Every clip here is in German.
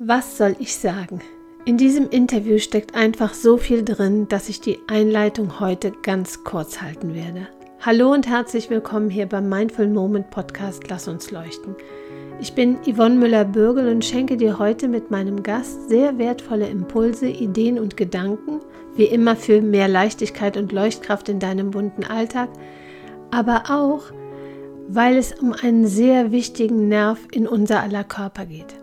Was soll ich sagen? In diesem Interview steckt einfach so viel drin, dass ich die Einleitung heute ganz kurz halten werde. Hallo und herzlich willkommen hier beim Mindful Moment Podcast Lass uns leuchten. Ich bin Yvonne Müller-Bürgel und schenke dir heute mit meinem Gast sehr wertvolle Impulse, Ideen und Gedanken, wie immer für mehr Leichtigkeit und Leuchtkraft in deinem bunten Alltag, aber auch, weil es um einen sehr wichtigen Nerv in unser aller Körper geht.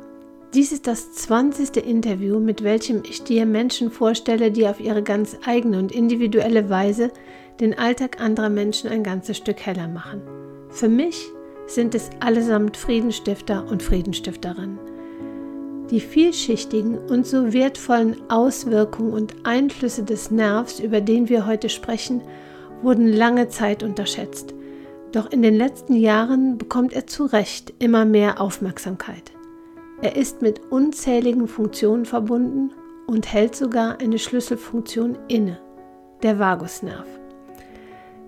Dies ist das 20. Interview, mit welchem ich dir Menschen vorstelle, die auf ihre ganz eigene und individuelle Weise den Alltag anderer Menschen ein ganzes Stück heller machen. Für mich sind es allesamt Friedenstifter und Friedenstifterinnen. Die vielschichtigen und so wertvollen Auswirkungen und Einflüsse des Nervs, über den wir heute sprechen, wurden lange Zeit unterschätzt. Doch in den letzten Jahren bekommt er zu Recht immer mehr Aufmerksamkeit. Er ist mit unzähligen Funktionen verbunden und hält sogar eine Schlüsselfunktion inne, der Vagusnerv.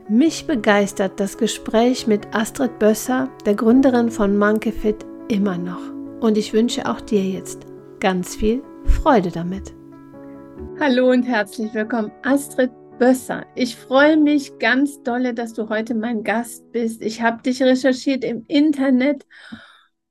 Mich begeistert das Gespräch mit Astrid Bösser, der Gründerin von Monkeyfit, immer noch. Und ich wünsche auch dir jetzt ganz viel Freude damit. Hallo und herzlich willkommen, Astrid Bösser. Ich freue mich ganz dolle, dass du heute mein Gast bist. Ich habe dich recherchiert im Internet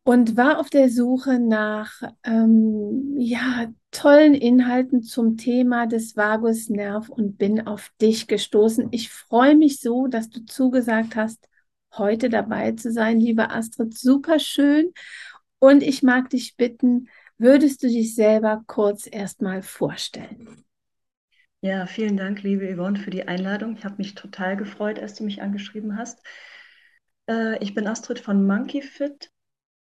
und war auf der Suche nach ähm, ja, tollen Inhalten zum Thema des Vagusnerv und bin auf dich gestoßen. Ich freue mich so, dass du zugesagt hast, heute dabei zu sein, liebe Astrid. Super schön. Und ich mag dich bitten, würdest du dich selber kurz erstmal vorstellen? Ja, vielen Dank, liebe Yvonne, für die Einladung. Ich habe mich total gefreut, als du mich angeschrieben hast. Äh, ich bin Astrid von Monkey Fit.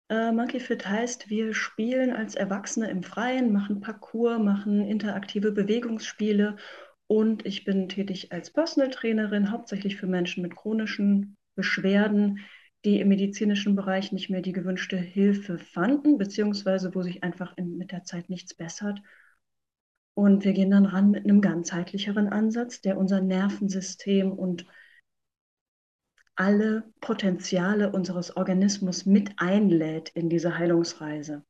Äh, Monkey Fit heißt, wir spielen als Erwachsene im Freien, machen Parcours, machen interaktive Bewegungsspiele und ich bin tätig als Personal Trainerin, hauptsächlich für Menschen mit chronischen Beschwerden, die im medizinischen Bereich nicht mehr die gewünschte Hilfe fanden, beziehungsweise wo sich einfach in, mit der Zeit nichts bessert. Und wir gehen dann ran mit einem ganzheitlicheren Ansatz, der unser Nervensystem und alle Potenziale unseres Organismus mit einlädt in diese Heilungsreise.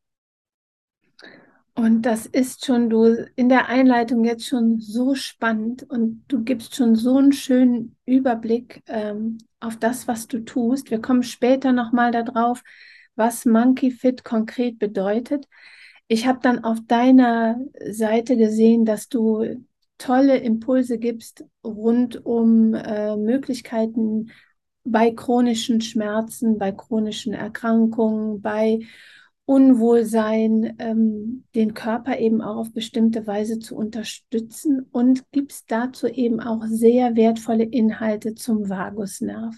Und das ist schon du in der Einleitung jetzt schon so spannend und du gibst schon so einen schönen Überblick ähm, auf das, was du tust. Wir kommen später nochmal darauf, was Monkey Fit konkret bedeutet. Ich habe dann auf deiner Seite gesehen, dass du tolle Impulse gibst rund um äh, Möglichkeiten bei chronischen Schmerzen, bei chronischen Erkrankungen, bei Unwohlsein, ähm, den Körper eben auch auf bestimmte Weise zu unterstützen und gibst dazu eben auch sehr wertvolle Inhalte zum Vagusnerv.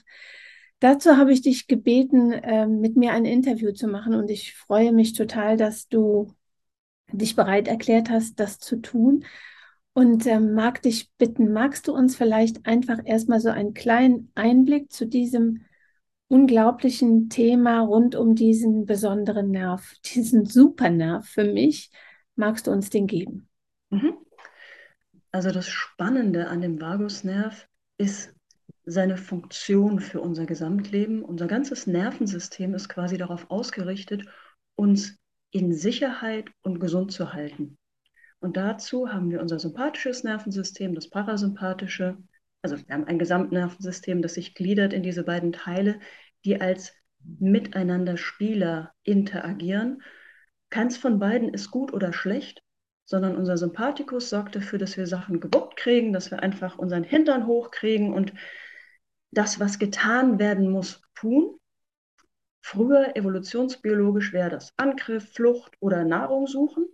Dazu habe ich dich gebeten, äh, mit mir ein Interview zu machen und ich freue mich total, dass du dich bereit erklärt hast, das zu tun und ähm, mag dich bitten, magst du uns vielleicht einfach erstmal so einen kleinen Einblick zu diesem unglaublichen Thema rund um diesen besonderen Nerv, diesen Supernerv für mich, magst du uns den geben? Mhm. Also das Spannende an dem Vagusnerv ist seine Funktion für unser Gesamtleben. Unser ganzes Nervensystem ist quasi darauf ausgerichtet, uns in Sicherheit und gesund zu halten. Und dazu haben wir unser sympathisches Nervensystem, das parasympathische. Also wir haben ein Gesamtnervensystem, das sich gliedert in diese beiden Teile, die als miteinander Spieler interagieren. Keins von beiden ist gut oder schlecht, sondern unser Sympathikus sorgt dafür, dass wir Sachen gewuppt kriegen, dass wir einfach unseren Hintern hochkriegen und das, was getan werden muss, tun. Früher evolutionsbiologisch wäre das Angriff, Flucht oder Nahrung suchen.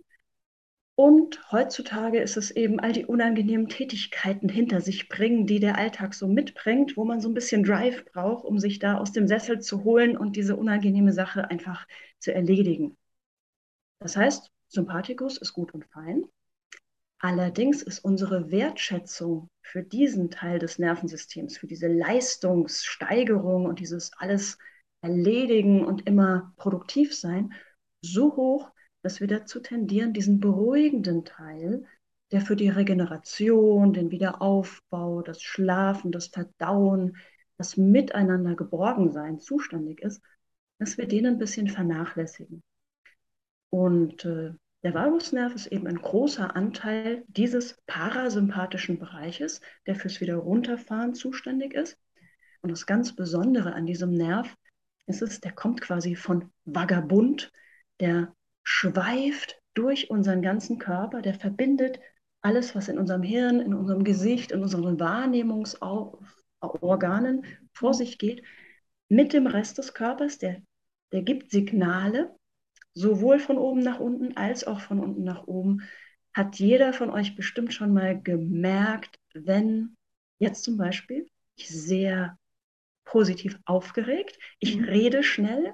Und heutzutage ist es eben all die unangenehmen Tätigkeiten hinter sich bringen, die der Alltag so mitbringt, wo man so ein bisschen Drive braucht, um sich da aus dem Sessel zu holen und diese unangenehme Sache einfach zu erledigen. Das heißt, Sympathikus ist gut und fein. Allerdings ist unsere Wertschätzung für diesen Teil des Nervensystems, für diese Leistungssteigerung und dieses alles erledigen und immer produktiv sein, so hoch, dass wir dazu tendieren, diesen beruhigenden Teil, der für die Regeneration, den Wiederaufbau, das Schlafen, das Verdauen, das Miteinander Geborgensein zuständig ist, dass wir den ein bisschen vernachlässigen. Und äh, Der Vagusnerv ist eben ein großer Anteil dieses parasympathischen Bereiches, der fürs Wiederrunterfahren zuständig ist. Und das ganz Besondere an diesem Nerv ist es, der kommt quasi von Vagabund, der schweift durch unseren ganzen Körper, der verbindet alles, was in unserem Hirn, in unserem Gesicht, in unseren Wahrnehmungsorganen vor sich geht, mit dem Rest des Körpers. Der, der gibt Signale, sowohl von oben nach unten als auch von unten nach oben. Hat jeder von euch bestimmt schon mal gemerkt, wenn jetzt zum Beispiel ich sehr positiv aufgeregt, ich mhm. rede schnell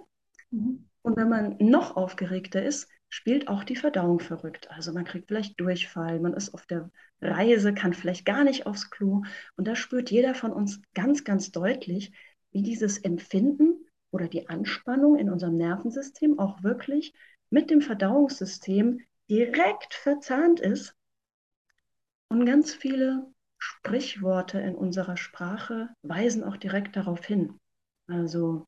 mhm. Und wenn man noch aufgeregter ist, spielt auch die Verdauung verrückt. Also man kriegt vielleicht Durchfall, man ist auf der Reise, kann vielleicht gar nicht aufs Klo. Und da spürt jeder von uns ganz, ganz deutlich, wie dieses Empfinden oder die Anspannung in unserem Nervensystem auch wirklich mit dem Verdauungssystem direkt verzahnt ist. Und ganz viele Sprichworte in unserer Sprache weisen auch direkt darauf hin. Also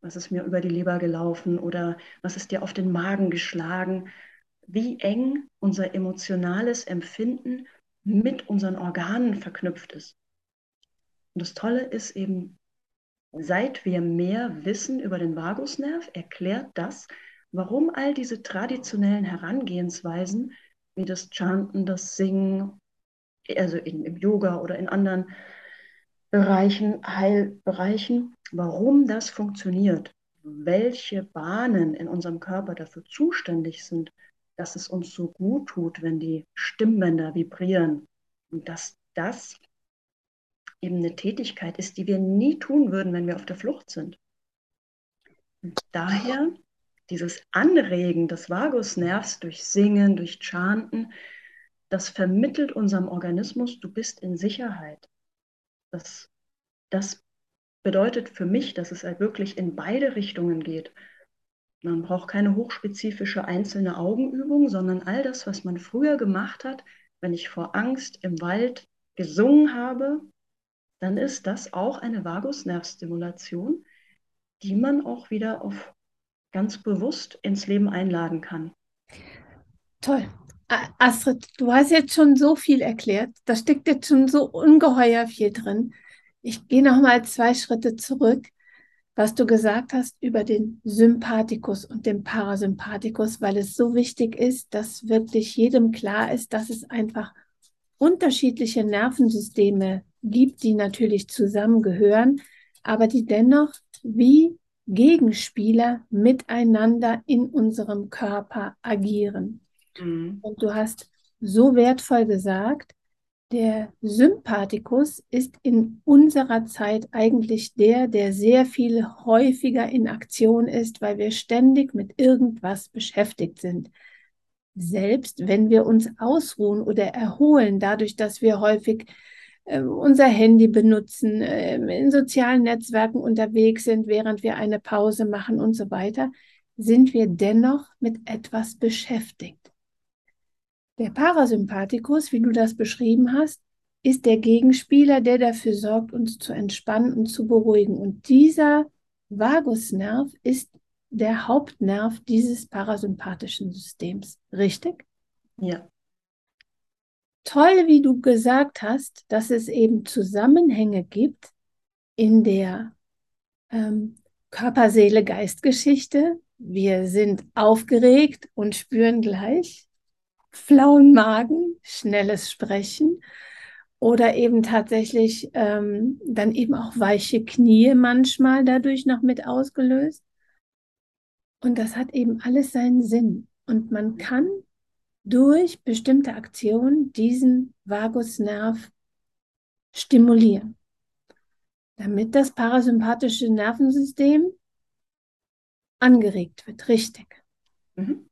was ist mir über die Leber gelaufen oder was ist dir auf den Magen geschlagen, wie eng unser emotionales Empfinden mit unseren Organen verknüpft ist. Und das Tolle ist eben, seit wir mehr wissen über den Vagusnerv, erklärt das, warum all diese traditionellen Herangehensweisen, wie das Chanten, das Singen, also in, im Yoga oder in anderen Bereichen, Heilbereichen, warum das funktioniert, welche Bahnen in unserem Körper dafür zuständig sind, dass es uns so gut tut, wenn die Stimmbänder vibrieren und dass das eben eine Tätigkeit ist, die wir nie tun würden, wenn wir auf der Flucht sind. Und daher dieses Anregen des Vagusnervs durch Singen, durch Chanten, das vermittelt unserem Organismus, du bist in Sicherheit. Das, das bedeutet für mich, dass es halt wirklich in beide Richtungen geht. Man braucht keine hochspezifische einzelne Augenübung, sondern all das, was man früher gemacht hat, wenn ich vor Angst im Wald gesungen habe, dann ist das auch eine Vagusnervstimulation, die man auch wieder auf ganz bewusst ins Leben einladen kann. Toll. Astrid, du hast jetzt schon so viel erklärt. Da steckt jetzt schon so ungeheuer viel drin. Ich gehe noch mal zwei Schritte zurück, was du gesagt hast über den Sympathikus und den Parasympathikus, weil es so wichtig ist, dass wirklich jedem klar ist, dass es einfach unterschiedliche Nervensysteme gibt, die natürlich zusammengehören, aber die dennoch wie Gegenspieler miteinander in unserem Körper agieren. Mhm. Und du hast so wertvoll gesagt, der Sympathikus ist in unserer Zeit eigentlich der, der sehr viel häufiger in Aktion ist, weil wir ständig mit irgendwas beschäftigt sind. Selbst wenn wir uns ausruhen oder erholen, dadurch, dass wir häufig äh, unser Handy benutzen, äh, in sozialen Netzwerken unterwegs sind, während wir eine Pause machen und so weiter, sind wir dennoch mit etwas beschäftigt. Der Parasympathikus, wie du das beschrieben hast, ist der Gegenspieler, der dafür sorgt, uns zu entspannen und zu beruhigen. Und dieser Vagusnerv ist der Hauptnerv dieses parasympathischen Systems. Richtig? Ja. Toll, wie du gesagt hast, dass es eben Zusammenhänge gibt in der ähm, Körper-Seele-Geist-Geschichte. Wir sind aufgeregt und spüren gleich flauen Magen, schnelles Sprechen oder eben tatsächlich ähm, dann eben auch weiche Knie manchmal dadurch noch mit ausgelöst. Und das hat eben alles seinen Sinn. Und man kann durch bestimmte Aktionen diesen Vagusnerv stimulieren, damit das parasympathische Nervensystem angeregt wird, richtig. Mhm.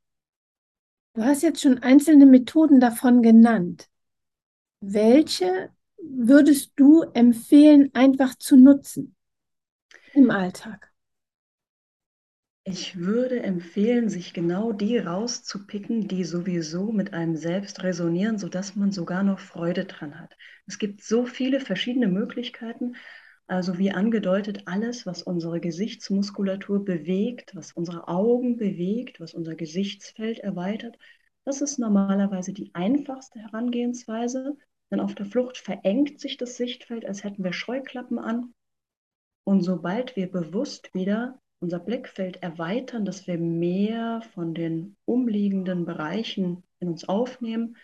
Du hast jetzt schon einzelne Methoden davon genannt. Welche würdest du empfehlen, einfach zu nutzen im Alltag? Ich würde empfehlen, sich genau die rauszupicken, die sowieso mit einem selbst resonieren, sodass man sogar noch Freude dran hat. Es gibt so viele verschiedene Möglichkeiten. Also wie angedeutet, alles, was unsere Gesichtsmuskulatur bewegt, was unsere Augen bewegt, was unser Gesichtsfeld erweitert, Das ist normalerweise die einfachste Herangehensweise, denn auf der Flucht verengt sich das Sichtfeld, als hätten wir Scheuklappen an. Und sobald wir bewusst wieder unser Blickfeld erweitern, dass wir mehr von den umliegenden Bereichen in uns aufnehmen,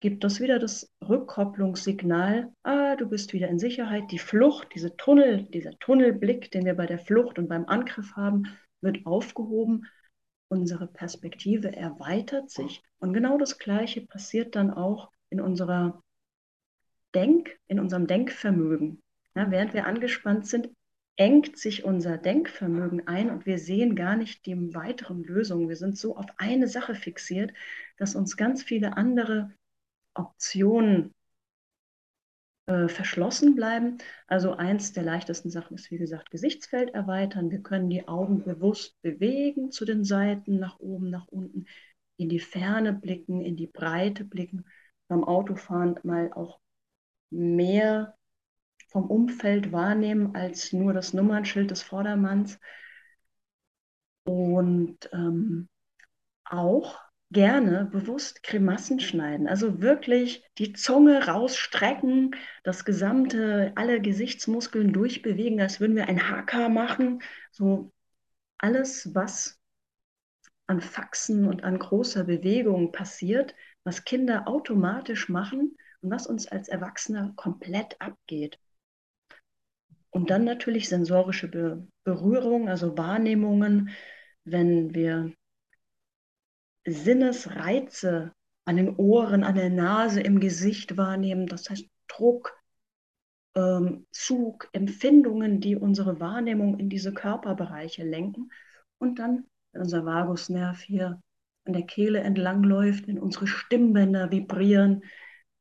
gibt das wieder das Rückkopplungssignal, ah, du bist wieder in Sicherheit. Die Flucht, diese Tunnel, dieser Tunnelblick, den wir bei der Flucht und beim Angriff haben, wird aufgehoben. Unsere Perspektive erweitert sich. Und genau das Gleiche passiert dann auch in unserer Denk, in unserem Denkvermögen. Ja, während wir angespannt sind, engt sich unser Denkvermögen ein und wir sehen gar nicht die weiteren Lösungen. Wir sind so auf eine Sache fixiert, dass uns ganz viele andere Optionen äh, verschlossen bleiben. Also eins der leichtesten Sachen ist, wie gesagt, Gesichtsfeld erweitern. Wir können die Augen bewusst bewegen zu den Seiten, nach oben, nach unten, in die Ferne blicken, in die Breite blicken. Beim Autofahren mal auch mehr vom Umfeld wahrnehmen als nur das Nummernschild des Vordermanns. Und ähm, auch gerne bewusst Grimassen schneiden. Also wirklich die Zunge rausstrecken, das gesamte, alle Gesichtsmuskeln durchbewegen, als würden wir ein Hacker machen. So alles, was an Faxen und an großer Bewegung passiert, was Kinder automatisch machen und was uns als Erwachsene komplett abgeht. Und dann natürlich sensorische Be Berührung, also Wahrnehmungen, wenn wir Sinnesreize an den Ohren, an der Nase, im Gesicht wahrnehmen. Das heißt Druck, ähm, Zug, Empfindungen, die unsere Wahrnehmung in diese Körperbereiche lenken. Und dann, wenn unser Vagusnerv hier an der Kehle entlangläuft, wenn unsere Stimmbänder vibrieren.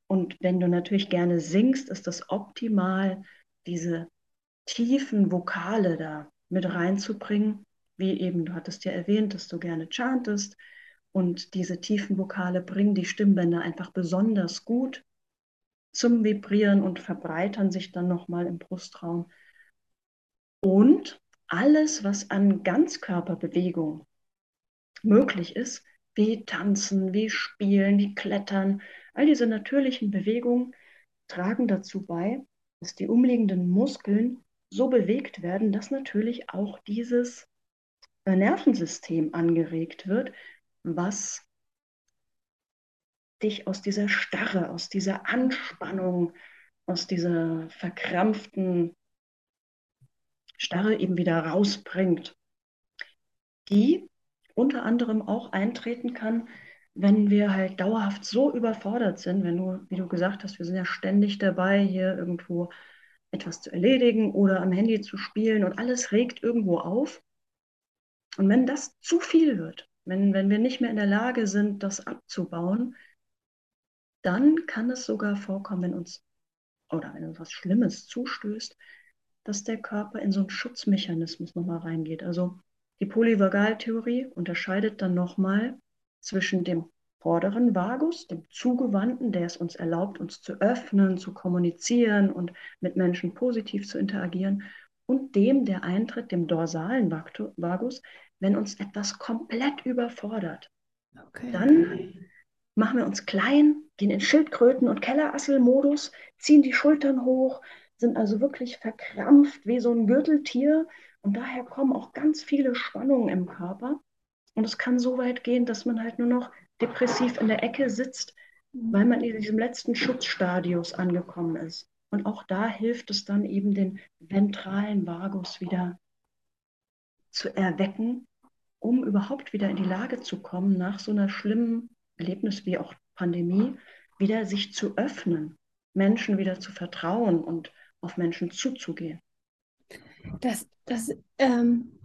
Und wenn du natürlich gerne singst, ist das optimal, diese tiefen Vokale da mit reinzubringen. Wie eben, du hattest ja erwähnt, dass du gerne chantest und diese tiefen Vokale bringen die Stimmbänder einfach besonders gut zum Vibrieren und verbreitern sich dann nochmal im Brustraum. Und alles, was an Ganzkörperbewegung möglich ist, wie tanzen, wie spielen, wie klettern, all diese natürlichen Bewegungen tragen dazu bei, dass die umliegenden Muskeln so bewegt werden, dass natürlich auch dieses Nervensystem angeregt wird, was dich aus dieser Starre, aus dieser Anspannung, aus dieser verkrampften Starre eben wieder rausbringt, die unter anderem auch eintreten kann, wenn wir halt dauerhaft so überfordert sind, wenn du, wie du gesagt hast, wir sind ja ständig dabei, hier irgendwo etwas zu erledigen oder am Handy zu spielen und alles regt irgendwo auf. Und wenn das zu viel wird, wenn, wenn wir nicht mehr in der Lage sind, das abzubauen, dann kann es sogar vorkommen, wenn uns oder wenn uns was Schlimmes zustößt, dass der Körper in so einen Schutzmechanismus nochmal reingeht. Also die Polyvagaltheorie unterscheidet dann nochmal zwischen dem vorderen Vagus, dem Zugewandten, der es uns erlaubt, uns zu öffnen, zu kommunizieren und mit Menschen positiv zu interagieren, und dem, der eintritt, dem dorsalen Vagus, wenn uns etwas komplett überfordert. Okay. Dann machen wir uns klein, gehen in Schildkröten- und Kellerasselmodus, ziehen die Schultern hoch, sind also wirklich verkrampft wie so ein Gürteltier und daher kommen auch ganz viele Spannungen im Körper. Und es kann so weit gehen, dass man halt nur noch depressiv in der Ecke sitzt, weil man in diesem letzten Schutzstadius angekommen ist. Und auch da hilft es dann eben, den ventralen Vagus wieder zu erwecken, um überhaupt wieder in die Lage zu kommen, nach so einer schlimmen Erlebnis wie auch Pandemie, wieder sich zu öffnen, Menschen wieder zu vertrauen und auf Menschen zuzugehen. Das, das, ähm,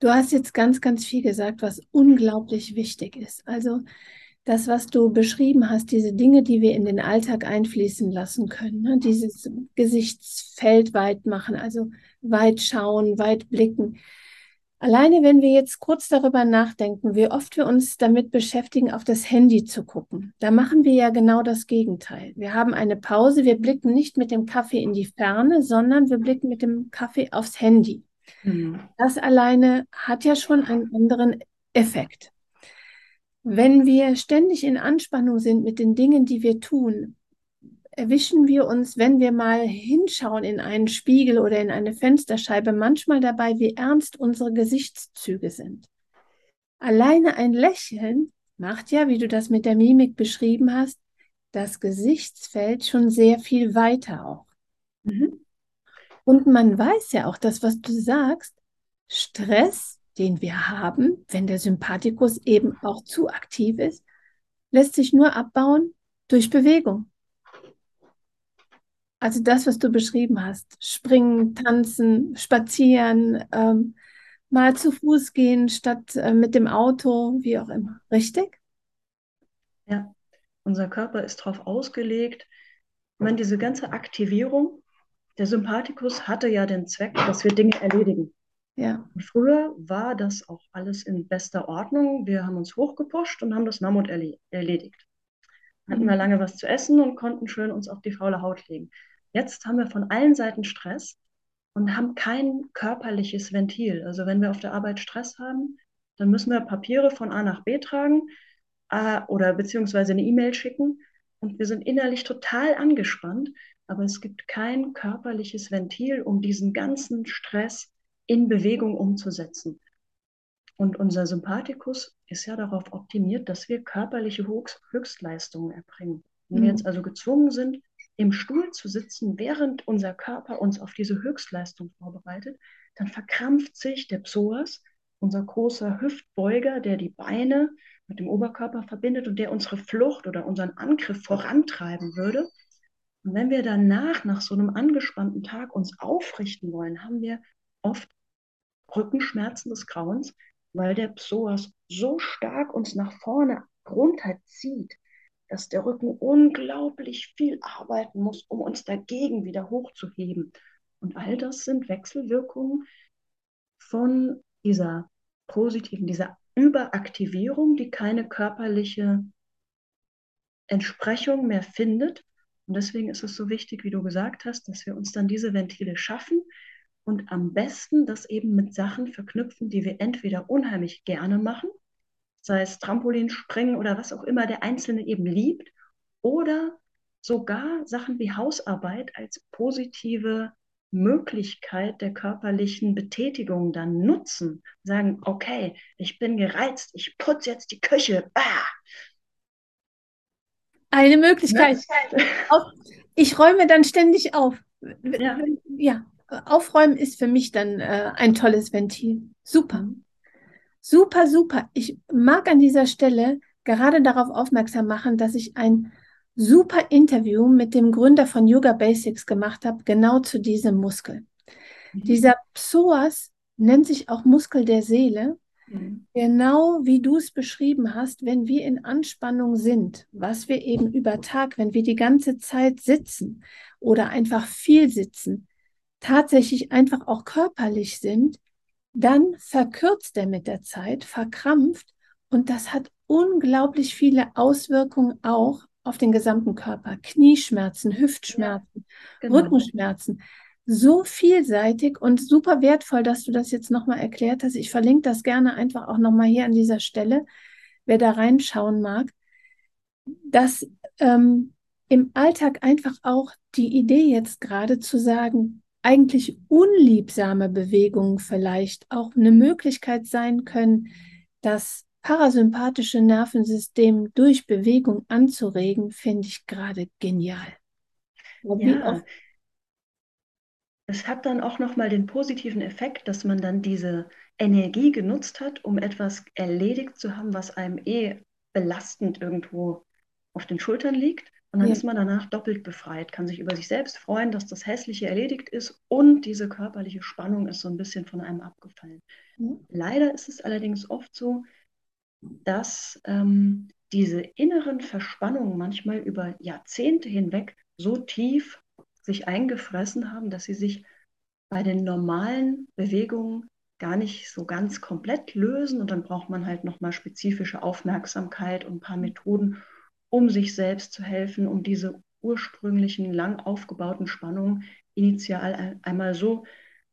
du hast jetzt ganz, ganz viel gesagt, was unglaublich wichtig ist. Also das, was du beschrieben hast, diese Dinge, die wir in den Alltag einfließen lassen können, ne? dieses Gesichtsfeld weit machen, also weit schauen, weit blicken. Alleine, wenn wir jetzt kurz darüber nachdenken, wie oft wir uns damit beschäftigen, auf das Handy zu gucken, da machen wir ja genau das Gegenteil. Wir haben eine Pause, wir blicken nicht mit dem Kaffee in die Ferne, sondern wir blicken mit dem Kaffee aufs Handy. Mhm. Das alleine hat ja schon einen anderen Effekt. Wenn wir ständig in Anspannung sind mit den Dingen, die wir tun, erwischen wir uns, wenn wir mal hinschauen in einen Spiegel oder in eine Fensterscheibe, manchmal dabei, wie ernst unsere Gesichtszüge sind. Alleine ein Lächeln macht ja, wie du das mit der Mimik beschrieben hast, das Gesichtsfeld schon sehr viel weiter auch. Mhm. Und man weiß ja auch, dass was du sagst, Stress, den wir haben, wenn der Sympathikus eben auch zu aktiv ist, lässt sich nur abbauen durch Bewegung. Also das, was du beschrieben hast, springen, tanzen, spazieren, ähm, mal zu Fuß gehen statt äh, mit dem Auto, wie auch immer. Richtig? Ja, unser Körper ist darauf ausgelegt. Ich meine, diese ganze Aktivierung, der Sympathikus hatte ja den Zweck, dass wir Dinge erledigen. Ja. Und früher war das auch alles in bester Ordnung. Wir haben uns hochgepusht und haben das Mammut erledigt. Hatten wir mhm. lange was zu essen und konnten schön uns auf die faule Haut legen. Jetzt haben wir von allen Seiten Stress und haben kein körperliches Ventil. Also wenn wir auf der Arbeit Stress haben, dann müssen wir Papiere von A nach B tragen äh, oder beziehungsweise eine E-Mail schicken und wir sind innerlich total angespannt, aber es gibt kein körperliches Ventil, um diesen ganzen Stress in Bewegung umzusetzen. Und unser Sympathikus ist ja darauf optimiert, dass wir körperliche Höchstleistungen erbringen. Wenn mhm. wir jetzt also gezwungen sind, im Stuhl zu sitzen, während unser Körper uns auf diese Höchstleistung vorbereitet, dann verkrampft sich der Psoas, unser großer Hüftbeuger, der die Beine mit dem Oberkörper verbindet und der unsere Flucht oder unseren Angriff vorantreiben würde. Und wenn wir danach, nach so einem angespannten Tag, uns aufrichten wollen, haben wir oft Rückenschmerzen des Grauens, weil der Psoas so stark uns nach vorne runterzieht, dass der Rücken unglaublich viel arbeiten muss, um uns dagegen wieder hochzuheben. Und all das sind Wechselwirkungen von dieser positiven, dieser Überaktivierung, die keine körperliche Entsprechung mehr findet. Und deswegen ist es so wichtig, wie du gesagt hast, dass wir uns dann diese Ventile schaffen und am besten das eben mit Sachen verknüpfen, die wir entweder unheimlich gerne machen, sei es Trampolinspringen oder was auch immer der Einzelne eben liebt, oder sogar Sachen wie Hausarbeit als positive Möglichkeit der körperlichen Betätigung dann nutzen. Sagen, okay, ich bin gereizt, ich putze jetzt die Küche. Ah! Eine Möglichkeit. Ich räume dann ständig auf. Ja. ja. Aufräumen ist für mich dann äh, ein tolles Ventil. Super. Super, super. Ich mag an dieser Stelle gerade darauf aufmerksam machen, dass ich ein super Interview mit dem Gründer von Yoga Basics gemacht habe, genau zu diesem Muskel. Mhm. Dieser Psoas nennt sich auch Muskel der Seele. Mhm. Genau wie du es beschrieben hast, wenn wir in Anspannung sind, was wir eben über Tag, wenn wir die ganze Zeit sitzen oder einfach viel sitzen, tatsächlich einfach auch körperlich sind, dann verkürzt er mit der Zeit, verkrampft und das hat unglaublich viele Auswirkungen auch auf den gesamten Körper. Knieschmerzen, Hüftschmerzen, ja, genau. Rückenschmerzen. So vielseitig und super wertvoll, dass du das jetzt nochmal erklärt hast. Ich verlinke das gerne einfach auch nochmal hier an dieser Stelle, wer da reinschauen mag, dass ähm, im Alltag einfach auch die Idee jetzt gerade zu sagen, eigentlich unliebsame Bewegungen vielleicht auch eine Möglichkeit sein können, das parasympathische Nervensystem durch Bewegung anzuregen, finde ich gerade genial. Ja. Es hat dann auch nochmal den positiven Effekt, dass man dann diese Energie genutzt hat, um etwas erledigt zu haben, was einem eh belastend irgendwo auf den Schultern liegt. Und dann ja. ist man danach doppelt befreit, kann sich über sich selbst freuen, dass das Hässliche erledigt ist und diese körperliche Spannung ist so ein bisschen von einem abgefallen. Mhm. Leider ist es allerdings oft so, dass ähm, diese inneren Verspannungen manchmal über Jahrzehnte hinweg so tief sich eingefressen haben, dass sie sich bei den normalen Bewegungen gar nicht so ganz komplett lösen und dann braucht man halt nochmal spezifische Aufmerksamkeit und ein paar Methoden, um sich selbst zu helfen, um diese ursprünglichen lang aufgebauten Spannungen initial einmal so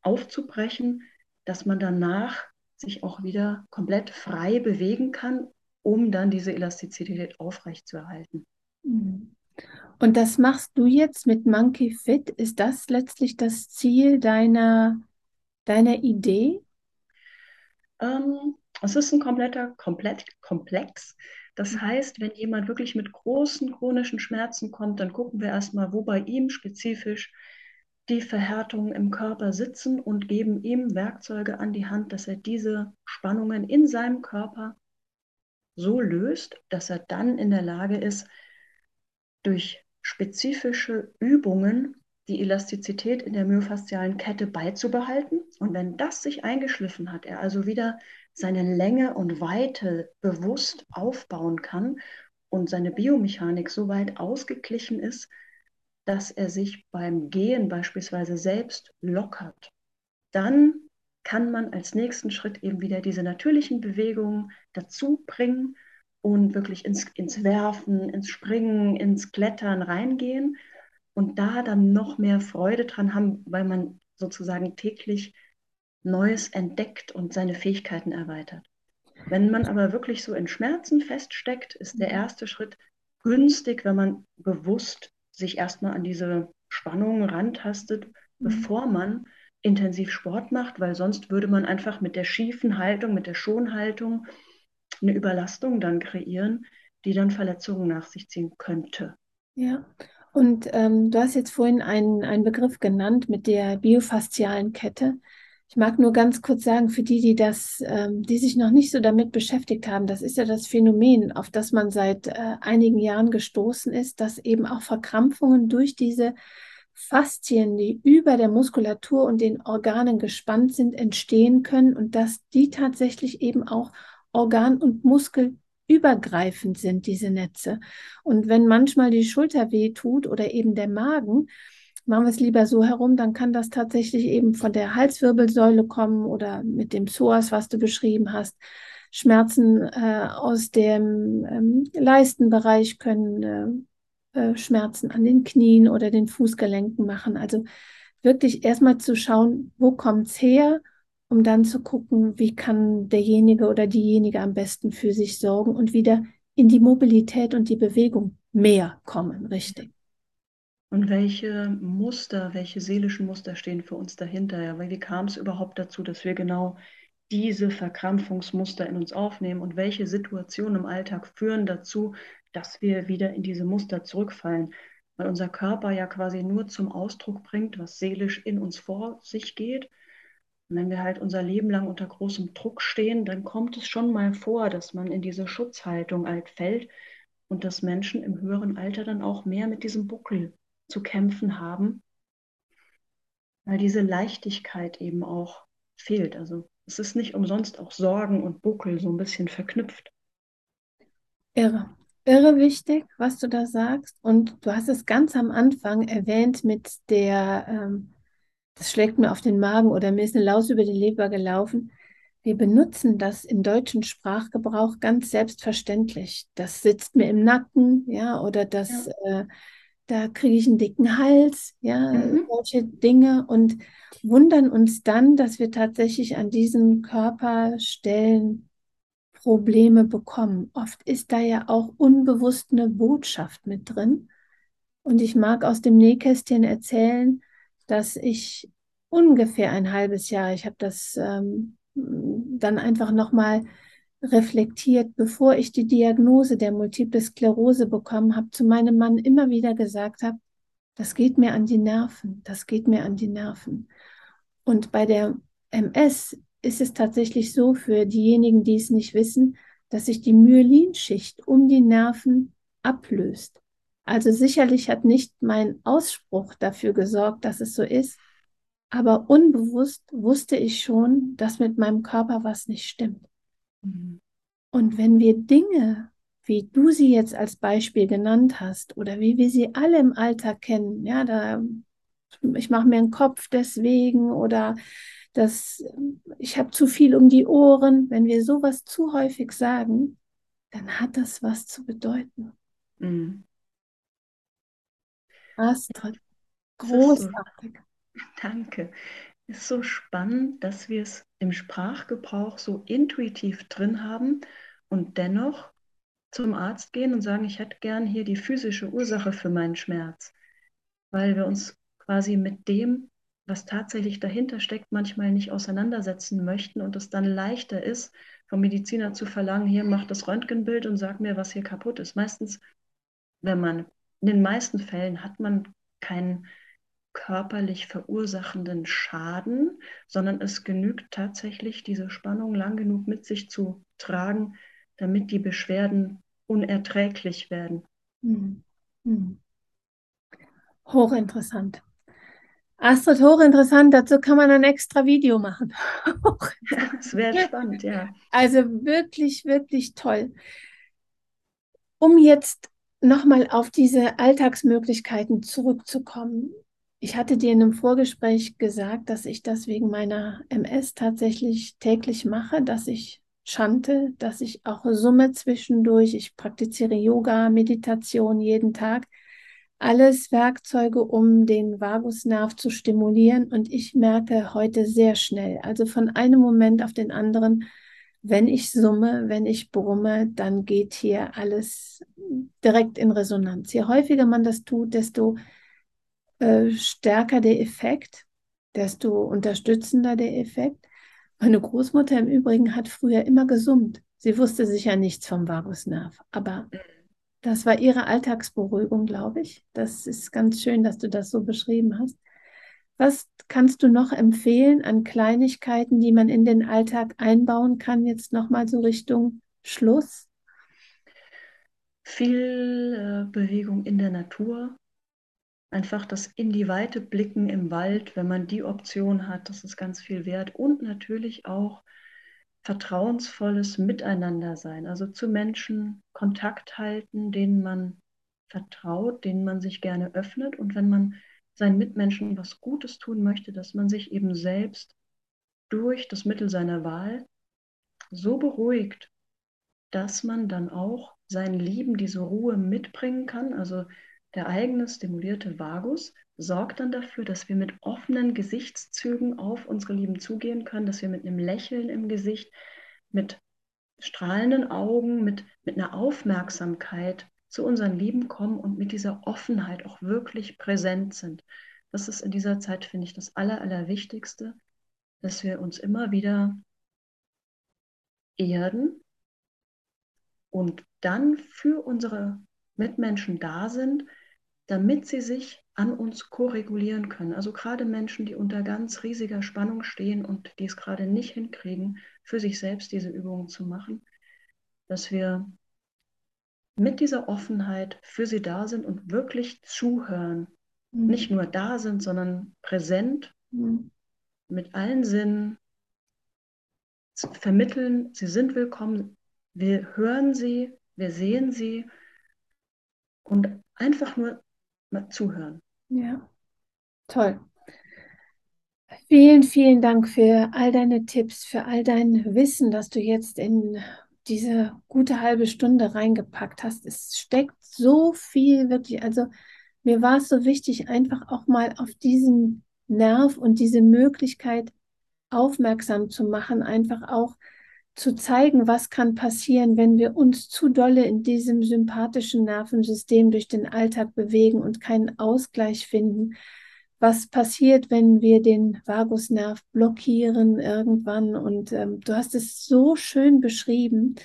aufzubrechen, dass man danach sich auch wieder komplett frei bewegen kann um dann diese Elastizität aufrechtzuerhalten. Mhm. Und das machst du jetzt mit Monkey Fit? Ist das letztlich das Ziel deiner, deiner Idee? Ähm, es ist ein kompletter komplett, Komplex. Das Mhm. heißt, wenn jemand wirklich mit großen chronischen Schmerzen kommt, dann gucken wir erstmal, wo bei ihm spezifisch die Verhärtungen im Körper sitzen und geben ihm Werkzeuge an die Hand, dass er diese Spannungen in seinem Körper so löst, dass er dann in der Lage ist, durch spezifische Übungen die Elastizität in der myofaszialen Kette beizubehalten. Und wenn das sich eingeschliffen hat, er also wieder seine Länge und Weite bewusst aufbauen kann und seine Biomechanik so weit ausgeglichen ist, dass er sich beim Gehen beispielsweise selbst lockert, dann kann man als nächsten Schritt eben wieder diese natürlichen Bewegungen dazu bringen und wirklich ins, ins Werfen, ins Springen, ins Klettern reingehen und da dann noch mehr Freude dran haben, weil man sozusagen täglich Neues entdeckt und seine Fähigkeiten erweitert. Wenn man aber wirklich so in Schmerzen feststeckt, ist der erste Schritt günstig, wenn man bewusst sich erstmal an diese Spannungen rantastet, Mhm. bevor man intensiv Sport macht, weil sonst würde man einfach mit der schiefen Haltung, mit der Schonhaltung eine Überlastung dann kreieren, die dann Verletzungen nach sich ziehen könnte. Ja, und ähm, du hast jetzt vorhin einen, einen Begriff genannt mit der biofaszialen Kette. Ich mag nur ganz kurz sagen, für die, die das, ähm, die sich noch nicht so damit beschäftigt haben, das ist ja das Phänomen, auf das man seit äh, einigen Jahren gestoßen ist, dass eben auch Verkrampfungen durch diese Faszien, die über der Muskulatur und den Organen gespannt sind, entstehen können und dass die tatsächlich eben auch organ- und muskelübergreifend sind, diese Netze. Und wenn manchmal die Schulter weh tut oder eben der Magen, machen wir es lieber so herum, dann kann das tatsächlich eben von der Halswirbelsäule kommen oder mit dem Psoas, was du beschrieben hast. Schmerzen äh, aus dem ähm, Leistenbereich können äh, äh, Schmerzen an den Knien oder den Fußgelenken machen. Also wirklich erstmal zu schauen, wo kommt es her, um dann zu gucken, wie kann derjenige oder diejenige am besten für sich sorgen und wieder in die Mobilität und die Bewegung mehr kommen, richtig. Und welche Muster, welche seelischen Muster stehen für uns dahinter? Ja, weil wie kam es überhaupt dazu, dass wir genau diese Verkrampfungsmuster in uns aufnehmen und welche Situationen im Alltag führen dazu, dass wir wieder in diese Muster zurückfallen? Weil unser Körper ja quasi nur zum Ausdruck bringt, was seelisch in uns vor sich geht. Und wenn wir halt unser Leben lang unter großem Druck stehen, dann kommt es schon mal vor, dass man in diese Schutzhaltung halt fällt und dass Menschen im höheren Alter dann auch mehr mit diesem Buckel zu kämpfen haben, weil diese Leichtigkeit eben auch fehlt. Also es ist nicht umsonst auch Sorgen und Buckel so ein bisschen verknüpft. Irre. Irre wichtig, was du da sagst. Und du hast es ganz am Anfang erwähnt mit der, ähm, das schlägt mir auf den Magen oder mir ist eine Laus über die Leber gelaufen. Wir benutzen das im deutschen Sprachgebrauch ganz selbstverständlich. Das sitzt mir im Nacken, ja, oder das, Ja. äh, da kriege ich einen dicken Hals, ja, Mhm. solche Dinge und wundern uns dann, dass wir tatsächlich an diesen Körperstellen Probleme bekommen. Oft ist da ja auch unbewusst eine Botschaft mit drin. Und ich mag aus dem Nähkästchen erzählen, dass ich ungefähr ein halbes Jahr, ich habe das ähm, dann einfach nochmal reflektiert, bevor ich die Diagnose der Multiple Sklerose bekommen habe, zu meinem Mann immer wieder gesagt habe, das geht mir an die Nerven, das geht mir an die Nerven. Und bei der MS ist es tatsächlich so für diejenigen, die es nicht wissen, dass sich die Myelinschicht um die Nerven ablöst. Also sicherlich hat nicht mein Ausspruch dafür gesorgt, dass es so ist, aber unbewusst wusste ich schon, dass mit meinem Körper was nicht stimmt. Mhm. Und wenn wir Dinge, wie du sie jetzt als Beispiel genannt hast, oder wie wir sie alle im Alltag kennen, ja, da ich mache mir einen Kopf deswegen oder das, ich habe zu viel um die Ohren. Wenn wir sowas zu häufig sagen, dann hat das was zu bedeuten. Mhm. Astrid, großartig. danke. Es ist so spannend, dass wir es im Sprachgebrauch so intuitiv drin haben und dennoch zum Arzt gehen und sagen, ich hätte gern hier die physische Ursache für meinen Schmerz, weil wir uns quasi mit dem, was tatsächlich dahinter steckt, manchmal nicht auseinandersetzen möchten und es dann leichter ist, vom Mediziner zu verlangen, hier mach das Röntgenbild und sag mir, was hier kaputt ist. Meistens, wenn man, in den meisten Fällen hat man keinen körperlich verursachenden Schaden, sondern es genügt tatsächlich, diese Spannung lang genug mit sich zu tragen, damit die Beschwerden unerträglich werden. Hm. Hm. Hochinteressant. Astrid, hochinteressant. Dazu kann man ein extra Video machen. das wäre spannend, ja. Also wirklich, wirklich toll. Um jetzt nochmal auf diese Alltagsmöglichkeiten zurückzukommen. Ich hatte dir in einem Vorgespräch gesagt, dass ich das wegen meiner MS tatsächlich täglich mache, dass ich chante, dass ich auch summe zwischendurch. Ich praktiziere Yoga, Meditation jeden Tag alles Werkzeuge, um den Vagusnerv zu stimulieren. Und ich merke heute sehr schnell, also von einem Moment auf den anderen, wenn ich summe, wenn ich brumme, dann geht hier alles direkt in Resonanz. Je häufiger man das tut, desto äh, stärker der Effekt, desto unterstützender der Effekt. Meine Großmutter im Übrigen hat früher immer gesummt. Sie wusste sicher nichts vom Vagusnerv, aber mhm. Das war Ihre Alltagsberuhigung, glaube ich. Das ist ganz schön, dass du das so beschrieben hast. Was kannst du noch empfehlen an Kleinigkeiten, die man in den Alltag einbauen kann, jetzt nochmal so Richtung Schluss? Viel äh, Bewegung in der Natur. Einfach das in die Weite blicken im Wald, wenn man die Option hat, das ist ganz viel wert. Und natürlich auch vertrauensvolles Miteinander sein, also zu Menschen Kontakt halten, denen man vertraut, denen man sich gerne öffnet und wenn man seinen Mitmenschen was Gutes tun möchte, dass man sich eben selbst durch das Mittel seiner Wahl so beruhigt, dass man dann auch sein Lieben diese Ruhe mitbringen kann, also der eigene stimulierte Vagus sorgt dann dafür, dass wir mit offenen Gesichtszügen auf unsere Lieben zugehen können, dass wir mit einem Lächeln im Gesicht, mit strahlenden Augen, mit, mit einer Aufmerksamkeit zu unseren Lieben kommen und mit dieser Offenheit auch wirklich präsent sind. Das ist in dieser Zeit, finde ich, das Aller, Allerwichtigste, dass wir uns immer wieder erden und dann für unsere Mitmenschen da sind, damit sie sich an uns koregulieren können. Also gerade Menschen, die unter ganz riesiger Spannung stehen und die es gerade nicht hinkriegen, für sich selbst diese Übungen zu machen, dass wir mit dieser Offenheit für sie da sind und wirklich zuhören. Mhm. Nicht nur da sind, sondern präsent mhm. mit allen Sinnen vermitteln, sie sind willkommen, wir hören sie, wir sehen sie und einfach nur mal zuhören. Ja, toll. Vielen, vielen Dank für all deine Tipps, für all dein Wissen, das du jetzt in diese gute halbe Stunde reingepackt hast. Es steckt so viel wirklich. Also mir war es so wichtig, einfach auch mal auf diesen Nerv und diese Möglichkeit aufmerksam zu machen, einfach auch zu zeigen, was kann passieren, wenn wir uns zu dolle in diesem sympathischen Nervensystem durch den Alltag bewegen und keinen Ausgleich finden. Was passiert, wenn wir den Vagusnerv blockieren irgendwann? Und ähm, du hast es so schön beschrieben.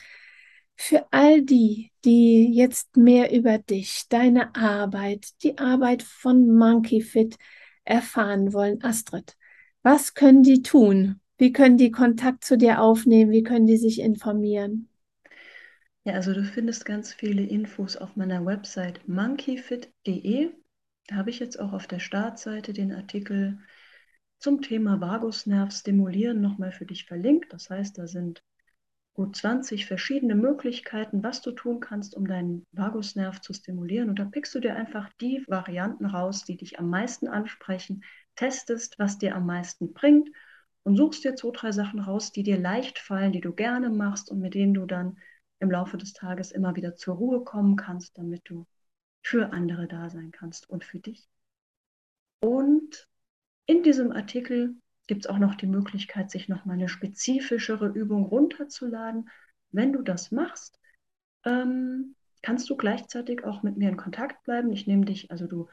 Für all die, die jetzt mehr über dich, deine Arbeit, die Arbeit von Monkey Fit erfahren wollen, Astrid, was können die tun, wie können die Kontakt zu dir aufnehmen? Wie können die sich informieren? Ja, also du findest ganz viele Infos auf meiner Website monkeyfit.de. Da habe ich jetzt auch auf der Startseite den Artikel zum Thema Vagusnerv stimulieren nochmal für dich verlinkt. Das heißt, da sind gut 20 verschiedene Möglichkeiten, was du tun kannst, um deinen Vagusnerv zu stimulieren. Und da pickst du dir einfach die Varianten raus, die dich am meisten ansprechen, testest, was dir am meisten bringt und suchst dir zwei, drei Sachen raus, die dir leicht fallen, die du gerne machst und mit denen du dann im Laufe des Tages immer wieder zur Ruhe kommen kannst, damit du für andere da sein kannst und für dich. Und in diesem Artikel gibt es auch noch die Möglichkeit, sich nochmal eine spezifischere Übung runterzuladen, Wenn du das machst, ähm, kannst du gleichzeitig auch mit mir in Kontakt bleiben. Ich nehme dich, also du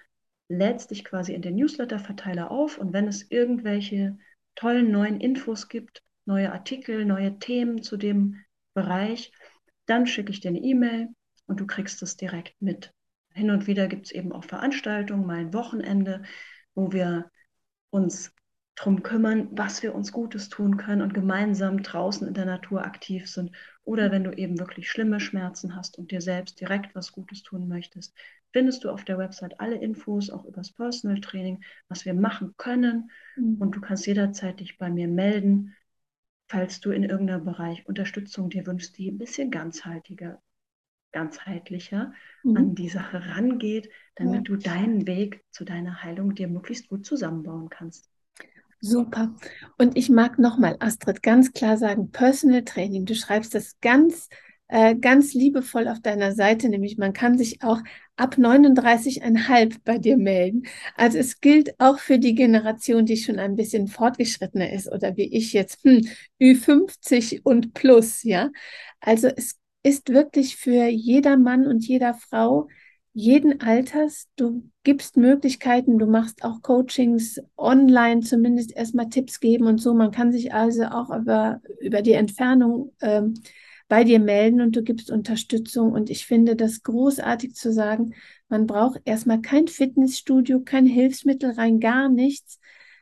lädst dich quasi in den Newsletter-Verteiler auf und wenn es irgendwelche tollen neuen Infos gibt, neue Artikel, neue Themen zu dem Bereich, dann schicke ich dir eine E-Mail und du kriegst es direkt mit. Hin und wieder gibt es eben auch Veranstaltungen, mal ein Wochenende, wo wir uns darum kümmern, was wir uns Gutes tun können und gemeinsam draußen in der Natur aktiv sind. Oder wenn du eben wirklich schlimme Schmerzen hast und dir selbst direkt was Gutes tun möchtest, findest du auf der Website alle Infos, auch über das Personal Training, was wir machen können. Mhm. Und du kannst jederzeit dich bei mir melden, falls du in irgendeinem Bereich Unterstützung dir wünschst, die ein bisschen ganzheitlicher, ganzheitlicher mhm. an die Sache rangeht, damit ja. du deinen Weg zu deiner Heilung dir möglichst gut zusammenbauen kannst. Super. Und ich mag nochmal, Astrid, ganz klar sagen, Personal Training. Du schreibst das ganz, äh, ganz liebevoll auf deiner Seite, nämlich man kann sich auch ab 39,5 bei dir melden. Also es gilt auch für die Generation, die schon ein bisschen fortgeschrittener ist oder wie ich jetzt, hm, Ü50 und plus, ja. Also es ist wirklich für jeder Mann und jeder Frau jeden Alters. Du gibst Möglichkeiten, du machst auch Coachings online, zumindest erstmal Tipps geben und so. Man kann sich also auch über, über die Entfernung ähm, bei dir melden und du gibst Unterstützung. Und ich finde das großartig zu sagen, man braucht erstmal kein Fitnessstudio, kein Hilfsmittel, rein gar nichts.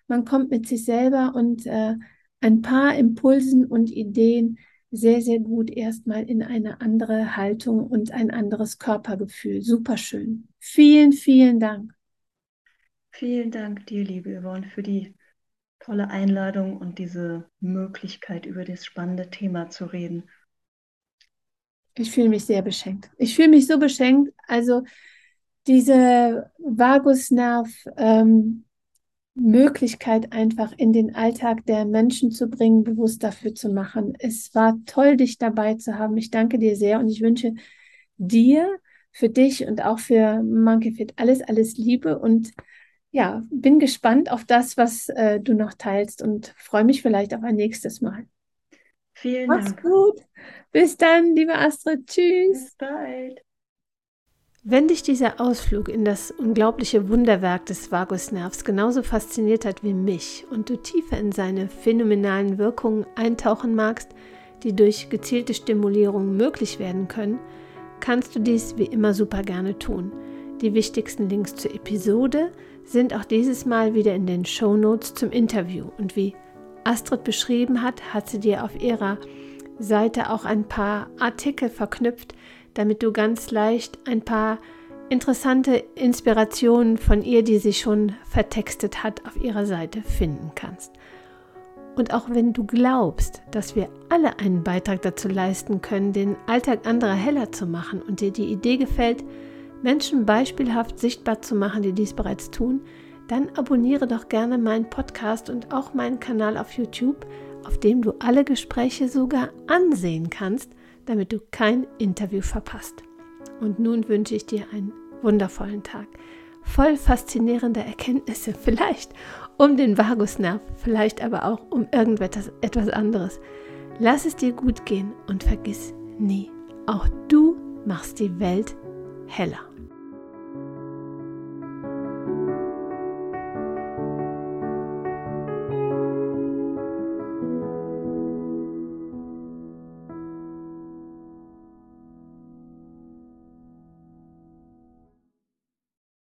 Man kommt mit sich selber und äh, ein paar Impulsen und Ideen sehr, sehr gut erstmal in eine andere Haltung und ein anderes Körpergefühl. Superschön. Vielen, vielen Dank. Vielen Dank dir, liebe Yvonne, für die tolle Einladung und diese Möglichkeit, über das spannende Thema zu reden. Ich fühle mich sehr beschenkt. Ich fühle mich so beschenkt. Also diese Vagusnerv, ähm, Möglichkeit einfach in den Alltag der Menschen zu bringen, bewusst dafür zu machen. Es war toll, dich dabei zu haben. Ich danke dir sehr und ich wünsche dir, für dich und auch für Monkey Fit alles, alles Liebe und ja, bin gespannt auf das, was äh, du noch teilst und freue mich vielleicht auf ein nächstes Mal. Vielen Mach's Dank. Mach's gut. Bis dann, liebe Astrid. Tschüss. Bis bald. Wenn dich dieser Ausflug in das unglaubliche Wunderwerk des Vagusnervs genauso fasziniert hat wie mich und du tiefer in seine phänomenalen Wirkungen eintauchen magst, die durch gezielte Stimulierung möglich werden können, kannst du dies wie immer super gerne tun. Die wichtigsten Links zur Episode sind auch dieses Mal wieder in den Show Notes zum Interview und wie Astrid beschrieben hat, hat sie dir auf ihrer Seite auch ein paar Artikel verknüpft, damit du ganz leicht ein paar interessante Inspirationen von ihr, die sie schon vertextet hat, auf ihrer Seite finden kannst. Und auch wenn du glaubst, dass wir alle einen Beitrag dazu leisten können, den Alltag anderer heller zu machen und dir die Idee gefällt, Menschen beispielhaft sichtbar zu machen, die dies bereits tun, dann abonniere doch gerne meinen Podcast und auch meinen Kanal auf YouTube, auf dem du alle Gespräche sogar ansehen kannst damit du kein Interview verpasst. Und nun wünsche ich dir einen wundervollen Tag, voll faszinierender Erkenntnisse, vielleicht um den Vagusnerv, vielleicht aber auch um irgendetwas etwas anderes. Lass es dir gut gehen und vergiss nie, auch du machst die Welt heller.